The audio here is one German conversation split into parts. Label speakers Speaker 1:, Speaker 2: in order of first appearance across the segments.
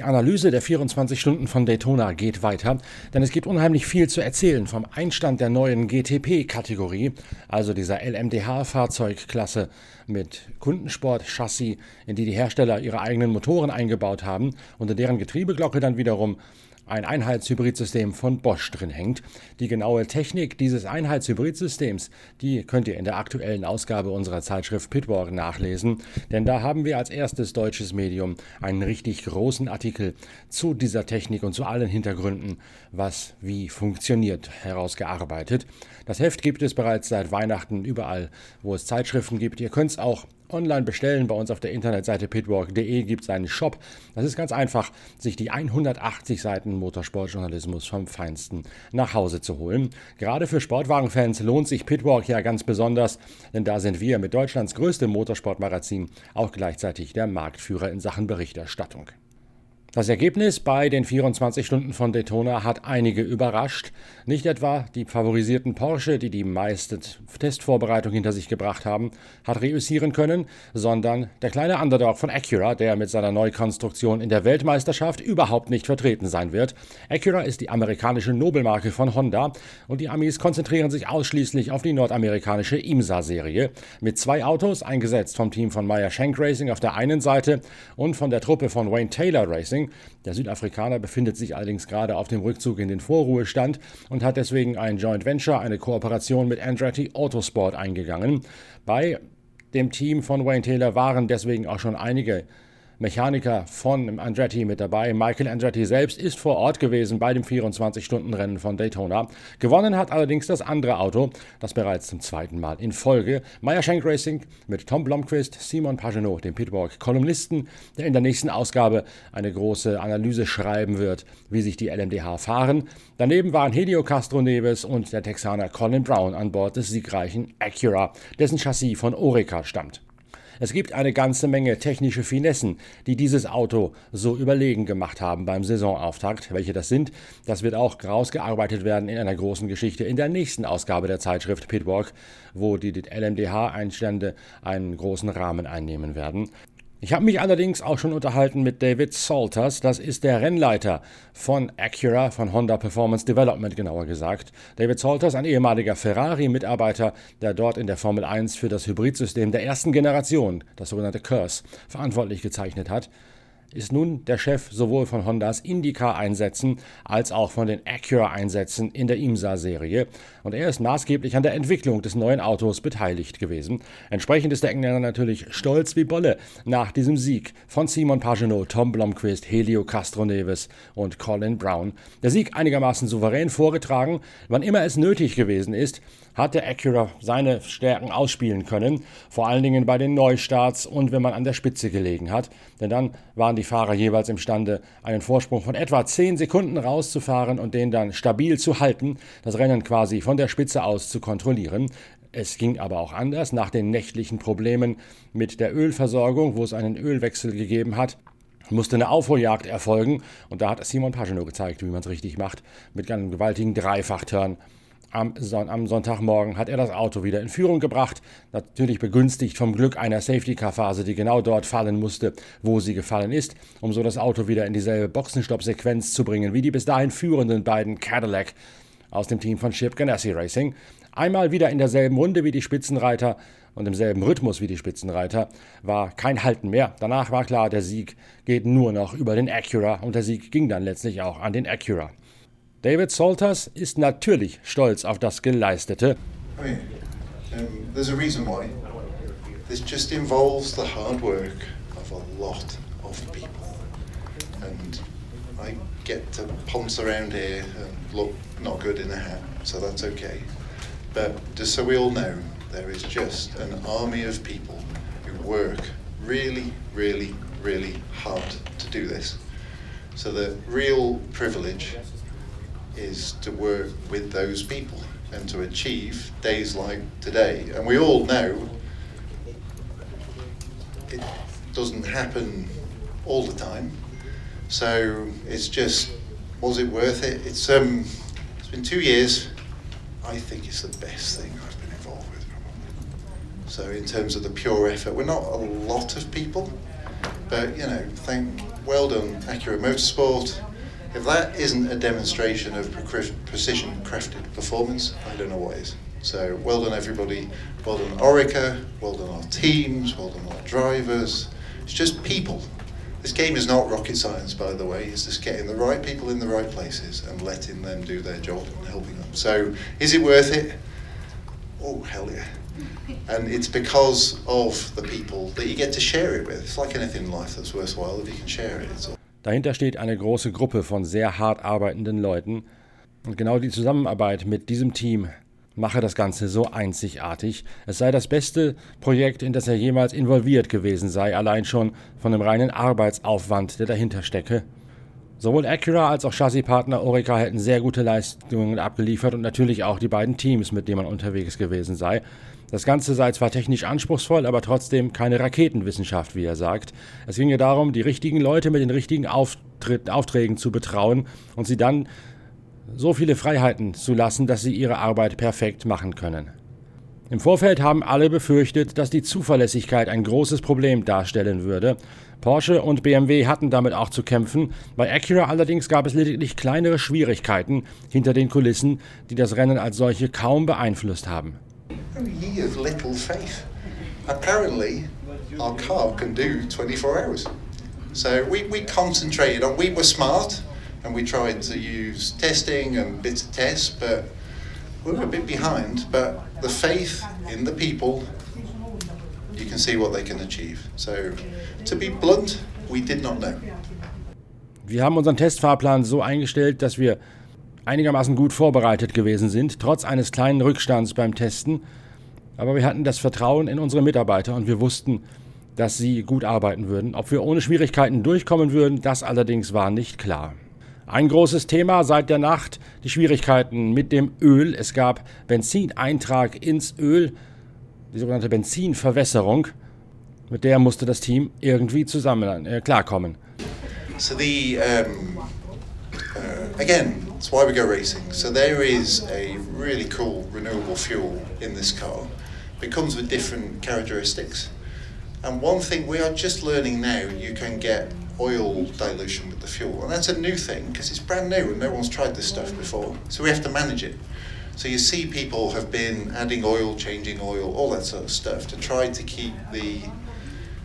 Speaker 1: Die Analyse der 24 Stunden von Daytona geht weiter, denn es gibt unheimlich viel zu erzählen vom Einstand der neuen GTP-Kategorie, also dieser LMDH-Fahrzeugklasse mit Kundensport-Chassis, in die die Hersteller ihre eigenen Motoren eingebaut haben und in deren Getriebeglocke dann wiederum ein Einheitshybridsystem von Bosch drin hängt. Die genaue Technik dieses Einheitshybridsystems, die könnt ihr in der aktuellen Ausgabe unserer Zeitschrift Pitwalk nachlesen, denn da haben wir als erstes deutsches Medium einen richtig großen Artikel zu dieser Technik und zu allen Hintergründen, was wie funktioniert, herausgearbeitet. Das Heft gibt es bereits seit Weihnachten überall, wo es Zeitschriften gibt. Ihr könnt es auch online bestellen. Bei uns auf der Internetseite pitwalk.de gibt es einen Shop. Das ist ganz einfach, sich die 180 Seiten Motorsportjournalismus vom Feinsten nach Hause zu holen. Gerade für Sportwagenfans lohnt sich Pitwalk ja ganz besonders, denn da sind wir mit Deutschlands größtem Motorsportmagazin auch gleichzeitig der Marktführer in Sachen Berichterstattung. Das Ergebnis bei den 24 Stunden von Daytona hat einige überrascht. Nicht etwa die favorisierten Porsche, die die meiste Testvorbereitung hinter sich gebracht haben, hat reüssieren können, sondern der kleine Underdog von Acura, der mit seiner Neukonstruktion in der Weltmeisterschaft überhaupt nicht vertreten sein wird. Acura ist die amerikanische Nobelmarke von Honda und die Amis konzentrieren sich ausschließlich auf die nordamerikanische IMSA-Serie. Mit zwei Autos, eingesetzt vom Team von Meyer Shank Racing auf der einen Seite und von der Truppe von Wayne Taylor Racing Racing. Der Südafrikaner befindet sich allerdings gerade auf dem Rückzug in den Vorruhestand und hat deswegen ein Joint Venture, eine Kooperation mit Andretti Autosport eingegangen. Bei dem Team von Wayne Taylor waren deswegen auch schon einige Mechaniker von Andretti mit dabei. Michael Andretti selbst ist vor Ort gewesen bei dem 24-Stunden-Rennen von Daytona. Gewonnen hat allerdings das andere Auto, das bereits zum zweiten Mal in Folge. Meyer Shank Racing mit Tom Blomqvist, Simon Pagenaud, dem Pitwalk-Kolumnisten, der in der nächsten Ausgabe eine große Analyse schreiben wird, wie sich die LMDH fahren. Daneben waren Helio Castro Neves und der Texaner Colin Brown an Bord des siegreichen Acura, dessen Chassis von Orica stammt. Es gibt eine ganze Menge technische Finessen, die dieses Auto so überlegen gemacht haben beim Saisonauftakt. Welche das sind, das wird auch rausgearbeitet werden in einer großen Geschichte in der nächsten Ausgabe der Zeitschrift Pitwalk, wo die LMDH-Einstände einen großen Rahmen einnehmen werden. Ich habe mich allerdings auch schon unterhalten mit David Salters, das ist der Rennleiter von Acura, von Honda Performance Development genauer gesagt. David Salters, ein ehemaliger Ferrari-Mitarbeiter, der dort in der Formel 1 für das Hybridsystem der ersten Generation, das sogenannte Curse, verantwortlich gezeichnet hat ist nun der Chef sowohl von Hondas IndyCar-Einsätzen als auch von den Acura-Einsätzen in der IMSA-Serie und er ist maßgeblich an der Entwicklung des neuen Autos beteiligt gewesen. Entsprechend ist der Engländer natürlich stolz wie Bolle nach diesem Sieg von Simon Pagenaud, Tom Blomqvist, Helio Castroneves und Colin Brown. Der Sieg einigermaßen souverän vorgetragen, wann immer es nötig gewesen ist, hat der Acura seine Stärken ausspielen können, vor allen Dingen bei den Neustarts und wenn man an der Spitze gelegen hat, denn dann waren die Fahrer jeweils imstande, einen Vorsprung von etwa 10 Sekunden rauszufahren und den dann stabil zu halten, das Rennen quasi von der Spitze aus zu kontrollieren. Es ging aber auch anders nach den nächtlichen Problemen mit der Ölversorgung, wo es einen Ölwechsel gegeben hat musste eine Aufholjagd erfolgen und da hat Simon Pagenaud gezeigt, wie man es richtig macht, mit einem gewaltigen Dreifachturn am, Son am, Sonntagmorgen hat er das Auto wieder in Führung gebracht, natürlich begünstigt vom Glück einer Safety-Car-Phase, die genau dort fallen musste, wo sie gefallen ist, um so das Auto wieder in dieselbe Boxenstopp-Sequenz zu bringen, wie die bis dahin führenden beiden Cadillac aus dem Team von Chip Ganassi Racing. Einmal wieder in derselben Runde wie die Spitzenreiter und im selben Rhythmus wie die Spitzenreiter war kein Halten mehr. Danach war klar, der Sieg geht nur noch über den Acura und der Sieg ging dann letztlich auch an den Acura. David Salters ist natürlich stolz auf das Geleistete.
Speaker 2: I mean, um, there's a reason why. This just involves the hard work of a lot of people. And I get to ponce around here and look not good in a hat, so that's okay. But just so we all know, there is just an army of people who work really, really, really hard to do this. So the real privilege is to work with those people and to achieve days like today. And we all know it doesn't happen all the time. So it's just, was it worth it? It's um, it's been two years. I think it's the best thing I've been involved with. So in terms of the pure effort, we're not a lot of people, But you know, thank well done, Acura Motorsport. If that isn't a demonstration of precision crafted performance, I don't know what is. So well done everybody, well done Orica, well done our teams, well done our drivers. It's just people. This game is not rocket science, by the way. It's just getting the right people in the right places and letting them do their job and helping them. So, is it worth it? Oh, hell yeah. And it's because of the people that you get to share it with. It's like anything in life that's worthwhile if you can share it.
Speaker 1: Dahinter steht eine große Gruppe von sehr hart arbeitenden Leuten. Und genau die Zusammenarbeit mit diesem Team mache das Ganze so einzigartig. Es sei das beste Projekt, in das er jemals involviert gewesen sei, allein schon von dem reinen Arbeitsaufwand, der dahinter stecke. Sowohl Acura als auch Chassispartner Orica hätten sehr gute Leistungen abgeliefert und natürlich auch die beiden Teams, mit denen man unterwegs gewesen sei. Das Ganze sei zwar technisch anspruchsvoll, aber trotzdem keine Raketenwissenschaft, wie er sagt. Es ginge darum, die richtigen Leute mit den richtigen Auftritt, Aufträgen zu betrauen und sie dann so viele Freiheiten zu lassen, dass sie ihre Arbeit perfekt machen können. Im Vorfeld haben alle befürchtet, dass die Zuverlässigkeit ein großes Problem darstellen würde. Porsche und BMW hatten damit auch zu kämpfen. Bei Acura allerdings gab es lediglich kleinere Schwierigkeiten hinter den Kulissen, die das Rennen als solche kaum beeinflusst haben.
Speaker 2: Apparently, our car can do 24 hours. So we, we concentrated on, we were smart. and we tried to use testing and bits of tests, but we were a bit behind. But the faith in the people, you can see what they can achieve. So, to be blunt, we did not know.
Speaker 1: Wir haben unseren Testfahrplan so eingestellt, dass wir einigermaßen gut vorbereitet gewesen sind, trotz eines kleinen Rückstands beim Testen. Aber wir hatten das Vertrauen in unsere Mitarbeiter und wir wussten, dass sie gut arbeiten würden. Ob wir ohne Schwierigkeiten durchkommen würden, das allerdings war nicht klar. Ein großes Thema seit der Nacht, die Schwierigkeiten mit dem Öl. Es gab Benzineintrag ins Öl, die sogenannte Benzinverwässerung. Mit der musste das Team irgendwie zusammen äh, klarkommen.
Speaker 2: So the um, uh, again, that's why we go racing. So there is a really cool renewable fuel in this car. It comes with different characteristics. And one thing we are just learning now, you can get oil dilution with the fuel. And that's a new thing because it's brand new and no one's tried this stuff before. So we have to manage it. So you see people have been adding oil, changing oil, all that sort of stuff to try to keep the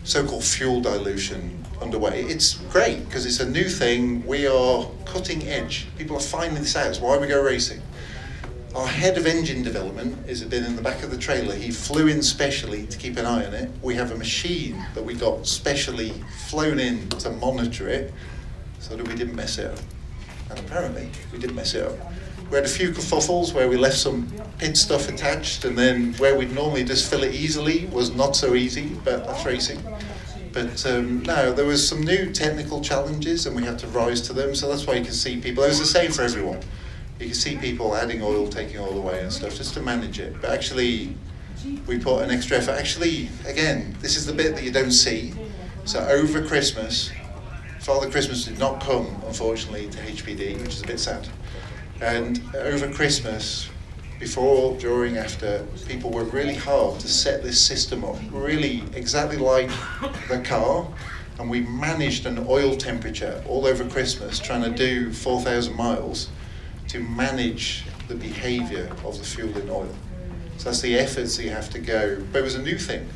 Speaker 2: so-called fuel dilution underway. It's great because it's a new thing. We are cutting edge. People are finding this out. It's why we go racing. Our head of engine development has been in the back of the trailer. He flew in specially to keep an eye on it. We have a machine that we got specially flown in to monitor it so that we didn't mess it up. And apparently, we didn't mess it up. We had a few kerfuffles where we left some pit stuff attached, and then where we'd normally just fill it easily was not so easy, but that's racing. But um, no, there was some new technical challenges, and we had to rise to them. So that's why you can see people. It was the same for everyone you can see people adding oil, taking oil away and stuff just to manage it. But actually, we put an extra effort. Actually, again, this is the bit that you don't see. So over Christmas, Father Christmas did not come, unfortunately, to HPD, which is a bit sad. And over Christmas, before, during, after, people were really hard to set this system up, really exactly like the car. And we managed an oil temperature all over Christmas, trying to do 4,000 miles to manage the behavior of the fuel in oil. So that's the efforts that you have to go. But it was a new thing.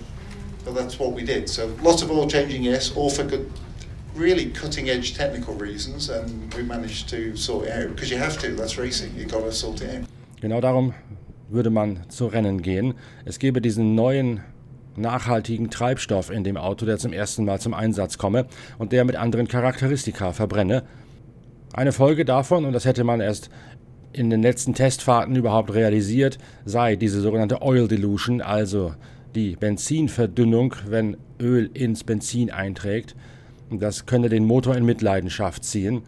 Speaker 2: But that's what we did. So lots of oil changing, yes, all for good, really cutting edge technical reasons, and we managed to sort it out. Because you have to, that's racing, you got to sort it out.
Speaker 1: Genau darum würde man zu Rennen gehen. Es gäbe diesen neuen nachhaltigen Treibstoff in dem Auto, der zum ersten Mal zum Einsatz komme und der mit anderen Charakteristika verbrenne. Eine Folge davon, und das hätte man erst in den letzten Testfahrten überhaupt realisiert, sei diese sogenannte Oil Dilution, also die Benzinverdünnung, wenn Öl ins Benzin einträgt. Das könne den Motor in Mitleidenschaft ziehen.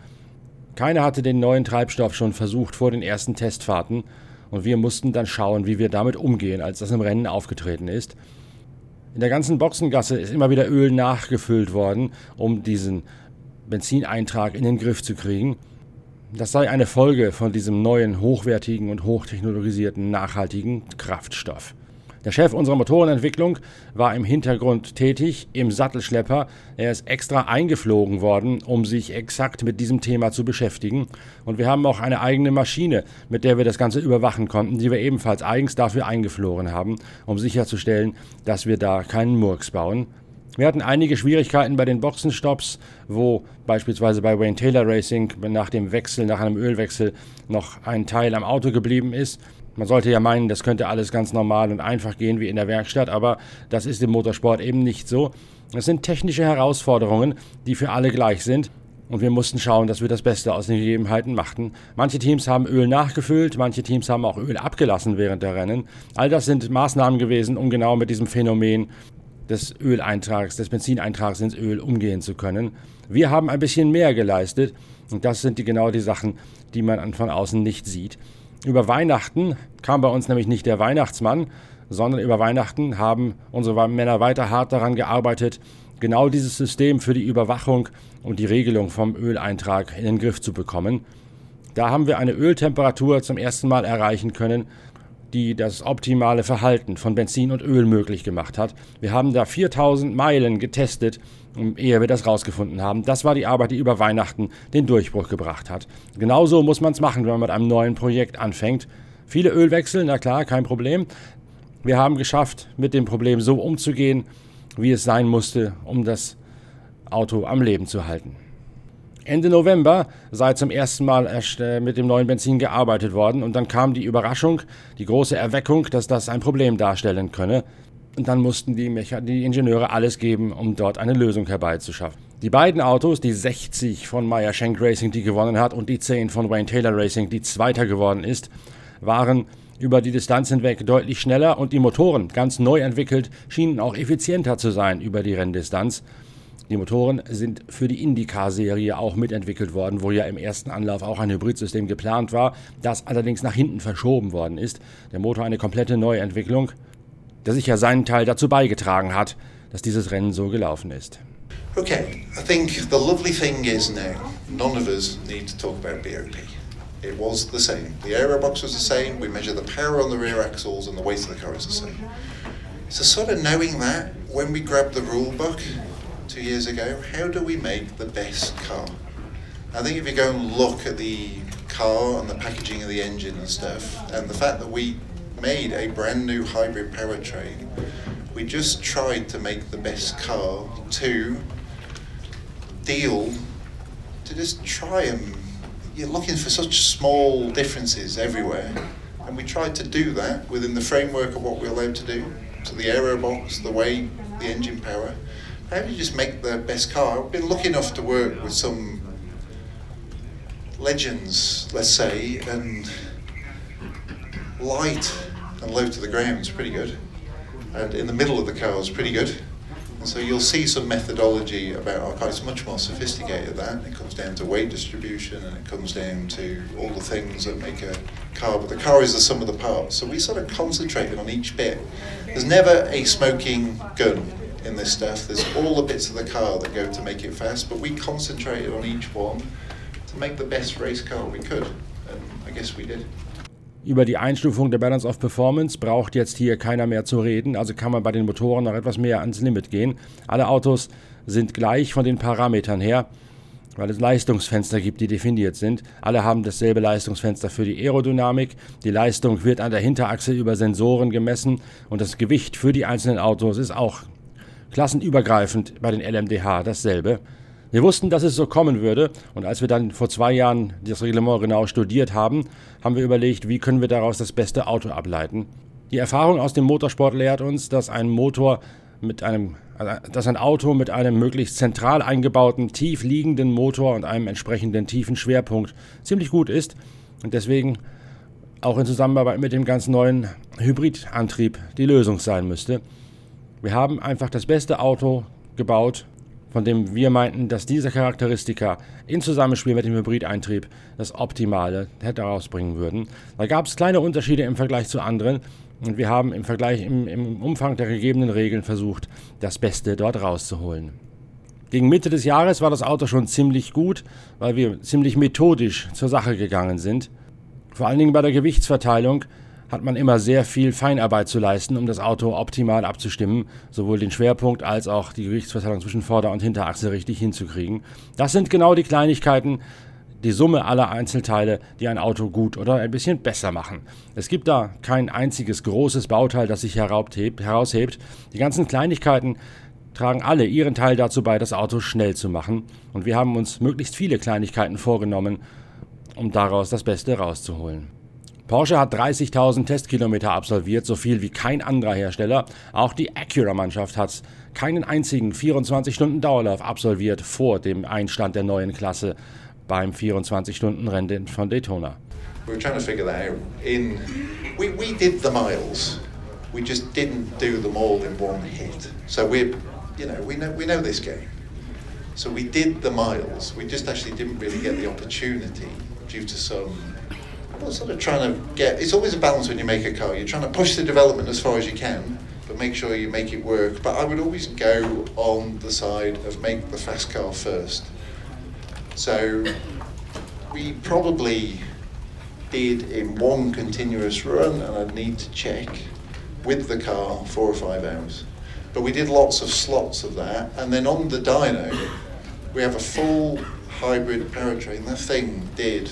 Speaker 1: Keiner hatte den neuen Treibstoff schon versucht vor den ersten Testfahrten und wir mussten dann schauen, wie wir damit umgehen, als das im Rennen aufgetreten ist. In der ganzen Boxengasse ist immer wieder Öl nachgefüllt worden, um diesen Benzineintrag in den Griff zu kriegen. Das sei eine Folge von diesem neuen, hochwertigen und hochtechnologisierten, nachhaltigen Kraftstoff. Der Chef unserer Motorenentwicklung war im Hintergrund tätig, im Sattelschlepper. Er ist extra eingeflogen worden, um sich exakt mit diesem Thema zu beschäftigen. Und wir haben auch eine eigene Maschine, mit der wir das Ganze überwachen konnten, die wir ebenfalls eigens dafür eingeflogen haben, um sicherzustellen, dass wir da keinen Murks bauen. Wir hatten einige Schwierigkeiten bei den Boxenstops, wo beispielsweise bei Wayne Taylor Racing nach dem Wechsel, nach einem Ölwechsel, noch ein Teil am Auto geblieben ist. Man sollte ja meinen, das könnte alles ganz normal und einfach gehen wie in der Werkstatt, aber das ist im Motorsport eben nicht so. Es sind technische Herausforderungen, die für alle gleich sind. Und wir mussten schauen, dass wir das Beste aus den Gegebenheiten machten. Manche Teams haben Öl nachgefüllt, manche Teams haben auch Öl abgelassen während der Rennen. All das sind Maßnahmen gewesen, um genau mit diesem Phänomen des Öleintrags, des Benzineintrags ins Öl umgehen zu können. Wir haben ein bisschen mehr geleistet und das sind die, genau die Sachen, die man von außen nicht sieht. Über Weihnachten kam bei uns nämlich nicht der Weihnachtsmann, sondern über Weihnachten haben unsere Männer weiter hart daran gearbeitet, genau dieses System für die Überwachung und die Regelung vom Öleintrag in den Griff zu bekommen. Da haben wir eine Öltemperatur zum ersten Mal erreichen können, die das optimale Verhalten von Benzin und Öl möglich gemacht hat. Wir haben da 4000 Meilen getestet ehe wir das rausgefunden haben. Das war die Arbeit, die über Weihnachten den Durchbruch gebracht hat. Genauso muss man es machen, wenn man mit einem neuen Projekt anfängt. Viele Ölwechsel, na klar, kein Problem. Wir haben geschafft, mit dem Problem so umzugehen, wie es sein musste, um das Auto am Leben zu halten. Ende November sei zum ersten Mal äh, mit dem neuen Benzin gearbeitet worden und dann kam die Überraschung, die große Erweckung, dass das ein Problem darstellen könne. Und dann mussten die, Mecha die Ingenieure alles geben, um dort eine Lösung herbeizuschaffen. Die beiden Autos, die 60 von Meyer Shank Racing, die gewonnen hat, und die 10 von Wayne Taylor Racing, die Zweiter geworden ist, waren über die Distanz hinweg deutlich schneller und die Motoren, ganz neu entwickelt, schienen auch effizienter zu sein über die Renndistanz. Die Motoren sind für die IndyCar-Serie auch mitentwickelt worden, wo ja im ersten Anlauf auch ein Hybridsystem geplant war, das allerdings nach hinten verschoben worden ist. Der Motor eine komplette Neuentwicklung der sicher seinen Teil dazu beigetragen hat, dass dieses Rennen so gelaufen ist.
Speaker 2: Okay, I think the lovely thing is now, none of us need to talk about BOP. It was the same. The aerobox was the same. We measure the power on the rear axles, and the weight of the car is the same. So, sort of knowing that, when we grabbed the rule book two years ago, how do we make the best car? I think if you go and look at the car and the packaging of the engine and stuff, and the fact that we made a brand new hybrid powertrain. We just tried to make the best car to deal, to just try and you're looking for such small differences everywhere. And we tried to do that within the framework of what we're allowed to do. So the aero box, the weight, the engine power. How do you just make the best car? I've been lucky enough to work with some legends, let's say, and light and low to the ground is pretty good. And in the middle of the car is pretty good. And so you'll see some methodology about our car. It's much more sophisticated than that. It comes down to weight distribution and it comes down to all the things that make a car. But the car is the sum of the parts. So we sort of concentrated on each bit. There's never a smoking gun in this stuff. There's all the bits of the car that go to make it fast. But we concentrated on each one to make the best race car we could. And I guess we did.
Speaker 1: Über die Einstufung der Balance of Performance braucht jetzt hier keiner mehr zu reden, also kann man bei den Motoren noch etwas mehr ans Limit gehen. Alle Autos sind gleich von den Parametern her, weil es Leistungsfenster gibt, die definiert sind. Alle haben dasselbe Leistungsfenster für die Aerodynamik. Die Leistung wird an der Hinterachse über Sensoren gemessen und das Gewicht für die einzelnen Autos ist auch klassenübergreifend bei den LMDH dasselbe. Wir wussten, dass es so kommen würde und als wir dann vor zwei Jahren das Reglement genau studiert haben, haben wir überlegt, wie können wir daraus das beste Auto ableiten. Die Erfahrung aus dem Motorsport lehrt uns, dass ein Motor mit einem, dass ein Auto mit einem möglichst zentral eingebauten, tief liegenden Motor und einem entsprechenden tiefen Schwerpunkt ziemlich gut ist und deswegen auch in Zusammenarbeit mit dem ganz neuen Hybridantrieb die Lösung sein müsste. Wir haben einfach das beste Auto gebaut, von dem wir meinten, dass diese Charakteristika in Zusammenspiel mit dem Hybrideintrieb das Optimale hätte herausbringen würden. Da gab es kleine Unterschiede im Vergleich zu anderen und wir haben im Vergleich im, im Umfang der gegebenen Regeln versucht, das Beste dort rauszuholen. Gegen Mitte des Jahres war das Auto schon ziemlich gut, weil wir ziemlich methodisch zur Sache gegangen sind. Vor allen Dingen bei der Gewichtsverteilung hat man immer sehr viel Feinarbeit zu leisten, um das Auto optimal abzustimmen, sowohl den Schwerpunkt als auch die Gewichtsverteilung zwischen Vorder- und Hinterachse richtig hinzukriegen. Das sind genau die Kleinigkeiten, die Summe aller Einzelteile, die ein Auto gut oder ein bisschen besser machen. Es gibt da kein einziges großes Bauteil, das sich heraushebt. Die ganzen Kleinigkeiten tragen alle ihren Teil dazu bei, das Auto schnell zu machen. Und wir haben uns möglichst viele Kleinigkeiten vorgenommen, um daraus das Beste rauszuholen. Porsche hat 30.000 Testkilometer absolviert, so viel wie kein anderer Hersteller. Auch die Acura-Mannschaft hat keinen einzigen 24-Stunden-Dauerlauf absolviert vor dem Einstand der neuen Klasse beim 24-Stunden-Rennen von Daytona.
Speaker 2: We were trying to figure that out. In we, we did the miles, we just didn't do them all in one hit. So we, you know, we know we know this game. So we did the miles. We just actually didn't really get the opportunity due to some well, sort of trying to get. It's always a balance when you make a car. You're trying to push the development as far as you can, but make sure you make it work. But I would always go on the side of make the fast car first. So we probably did in one continuous run, and I'd need to check with the car four or five hours. But we did lots of slots of that, and then on the dyno, we have a full hybrid powertrain. That thing did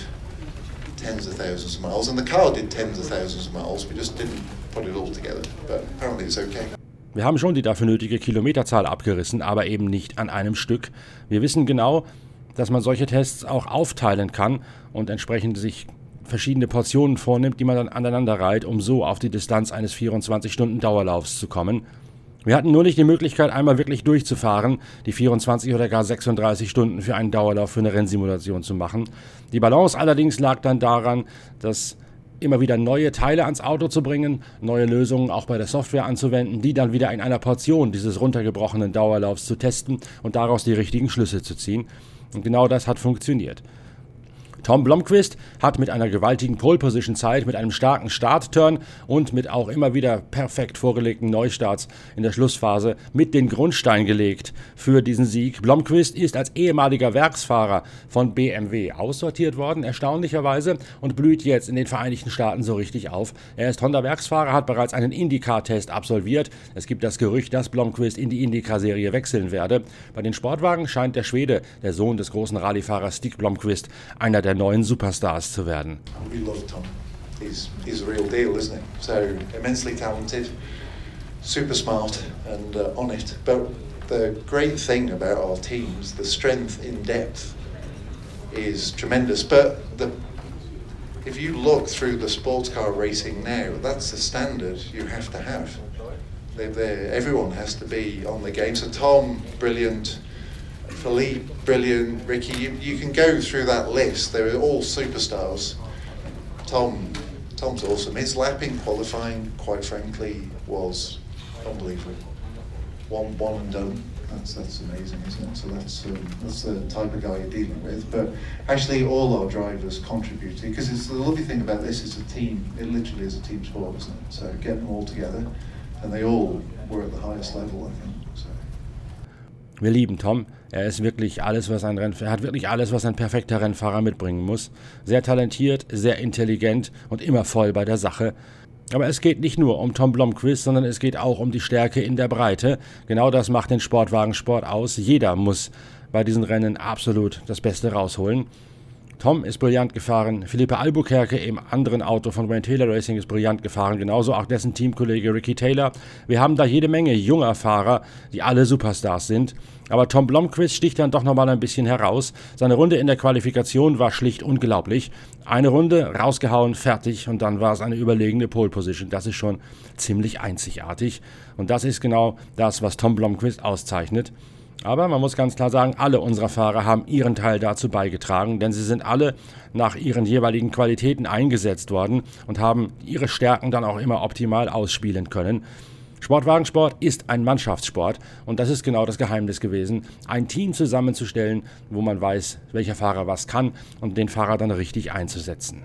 Speaker 2: tens of thousands of miles, and the car did tens of thousands of miles. We just didn't put it all together, but apparently it's okay.
Speaker 1: Wir haben schon die dafür nötige Kilometerzahl abgerissen, aber eben nicht an einem Stück. Wir wissen genau, dass man solche Tests auch aufteilen kann und entsprechend sich verschiedene Portionen vornimmt, die man dann aneinander reiht, um so auf die Distanz eines 24-Stunden-Dauerlaufs zu kommen. Wir hatten nur nicht die Möglichkeit, einmal wirklich durchzufahren, die 24 oder gar 36 Stunden für einen Dauerlauf für eine Rennsimulation zu machen. Die Balance allerdings lag dann daran, dass immer wieder neue Teile ans Auto zu bringen, neue Lösungen auch bei der Software anzuwenden, die dann wieder in einer Portion dieses runtergebrochenen Dauerlaufs zu testen und daraus die richtigen Schlüsse zu ziehen. Und genau das hat funktioniert. Tom Blomqvist hat mit einer gewaltigen Pole-Position-Zeit, mit einem starken Start-Turn und mit auch immer wieder perfekt vorgelegten Neustarts in der Schlussphase mit den Grundstein gelegt für diesen Sieg. Blomqvist ist als ehemaliger Werksfahrer von BMW aussortiert worden, erstaunlicherweise, und blüht jetzt in den Vereinigten Staaten so richtig auf. Er ist Honda-Werksfahrer, hat bereits einen IndyCar-Test absolviert. Es gibt das Gerücht, dass Blomqvist in die IndyCar-Serie wechseln werde. Bei den Sportwagen scheint der Schwede, der Sohn des großen Rallye-Fahrers Stig Blomqvist, einer der der neuen Superstars zu werden.
Speaker 2: We love Tom. He's, he's a real deal, isn't he? So immensely talented, super smart, and uh, on it. But the great thing about our teams, the strength in depth, is tremendous. But the if you look through the sports car racing now, that's the standard you have to have. They're, they're, everyone has to be on the game. So Tom, brilliant. Philippe, brilliant. Ricky, you, you can go through that list. They're all superstars. Tom, Tom's awesome. His lapping qualifying, quite frankly, was unbelievable. One, one and done. That's that's amazing, isn't it? So that's um, that's the type of guy you're dealing with. But actually, all our drivers contributed because it's the lovely thing about this is a team. It literally is a team sport, isn't it? So get them all together, and they all were at the highest level, I think. So.
Speaker 1: Wir lieben Tom. Er ist wirklich alles, was ein Rennfahrer, er hat wirklich alles, was ein perfekter Rennfahrer mitbringen muss. Sehr talentiert, sehr intelligent und immer voll bei der Sache. Aber es geht nicht nur um Tom Blomqvist, sondern es geht auch um die Stärke in der Breite. Genau das macht den Sportwagensport aus. Jeder muss bei diesen Rennen absolut das Beste rausholen. Tom ist brillant gefahren, Philippe Albuquerque im anderen Auto von Wayne Taylor Racing ist brillant gefahren, genauso auch dessen Teamkollege Ricky Taylor. Wir haben da jede Menge junger Fahrer, die alle Superstars sind. Aber Tom Blomqvist sticht dann doch nochmal ein bisschen heraus. Seine Runde in der Qualifikation war schlicht unglaublich. Eine Runde, rausgehauen, fertig und dann war es eine überlegene Pole Position. Das ist schon ziemlich einzigartig. Und das ist genau das, was Tom Blomqvist auszeichnet. Aber man muss ganz klar sagen, alle unserer Fahrer haben ihren Teil dazu beigetragen, denn sie sind alle nach ihren jeweiligen Qualitäten eingesetzt worden und haben ihre Stärken dann auch immer optimal ausspielen können. Sportwagensport ist ein Mannschaftssport und das ist genau das Geheimnis gewesen, ein Team zusammenzustellen, wo man weiß, welcher Fahrer was kann und den Fahrer dann richtig einzusetzen.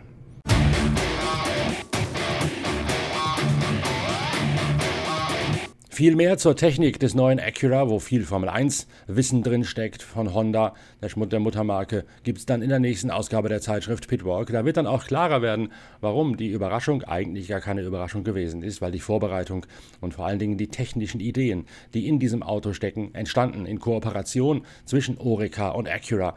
Speaker 1: Viel mehr zur Technik des neuen Acura, wo viel Formel 1 Wissen drin steckt von Honda, der Schmut der Muttermarke, gibt es dann in der nächsten Ausgabe der Zeitschrift Pitwalk. Da wird dann auch klarer werden, warum die Überraschung eigentlich gar keine Überraschung gewesen ist, weil die Vorbereitung und vor allen Dingen die technischen Ideen, die in diesem Auto stecken, entstanden in Kooperation zwischen Orica und Acura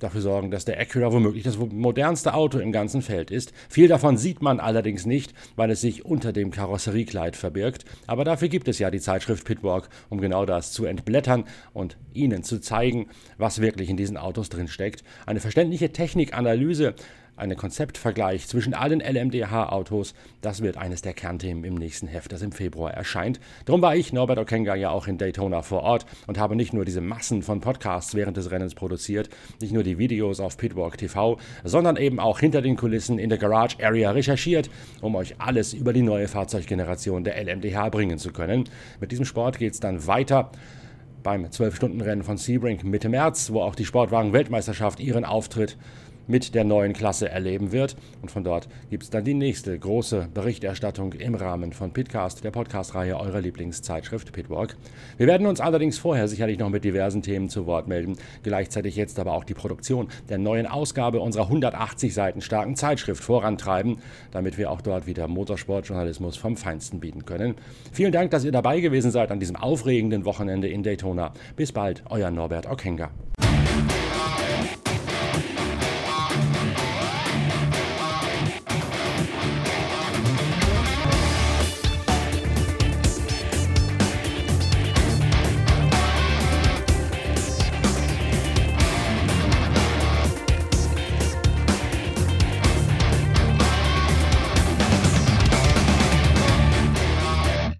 Speaker 1: dafür sorgen, dass der Acura womöglich das modernste Auto im ganzen Feld ist. Viel davon sieht man allerdings nicht, weil es sich unter dem Karosseriekleid verbirgt. Aber dafür gibt es ja die Zeitschrift Pitwalk, um genau das zu entblättern und Ihnen zu zeigen, was wirklich in diesen Autos drinsteckt. Eine verständliche Technikanalyse ein Konzeptvergleich zwischen allen LMDH-Autos, das wird eines der Kernthemen im nächsten Heft, das im Februar erscheint. Darum war ich, Norbert Okenga, ja auch in Daytona vor Ort und habe nicht nur diese Massen von Podcasts während des Rennens produziert, nicht nur die Videos auf Pitwalk TV, sondern eben auch hinter den Kulissen in der Garage Area recherchiert, um euch alles über die neue Fahrzeuggeneration der LMDH bringen zu können. Mit diesem Sport geht es dann weiter beim 12-Stunden-Rennen von Sebring Mitte März, wo auch die Sportwagen-Weltmeisterschaft ihren Auftritt mit der neuen Klasse erleben wird. Und von dort gibt es dann die nächste große Berichterstattung im Rahmen von Pitcast, der Podcast-Reihe eurer Lieblingszeitschrift Pitwalk. Wir werden uns allerdings vorher sicherlich noch mit diversen Themen zu Wort melden. Gleichzeitig jetzt aber auch die Produktion der neuen Ausgabe unserer 180 Seiten starken Zeitschrift vorantreiben, damit wir auch dort wieder Motorsportjournalismus vom Feinsten bieten können. Vielen Dank, dass ihr dabei gewesen seid an diesem aufregenden Wochenende in Daytona. Bis bald, euer Norbert Okenga.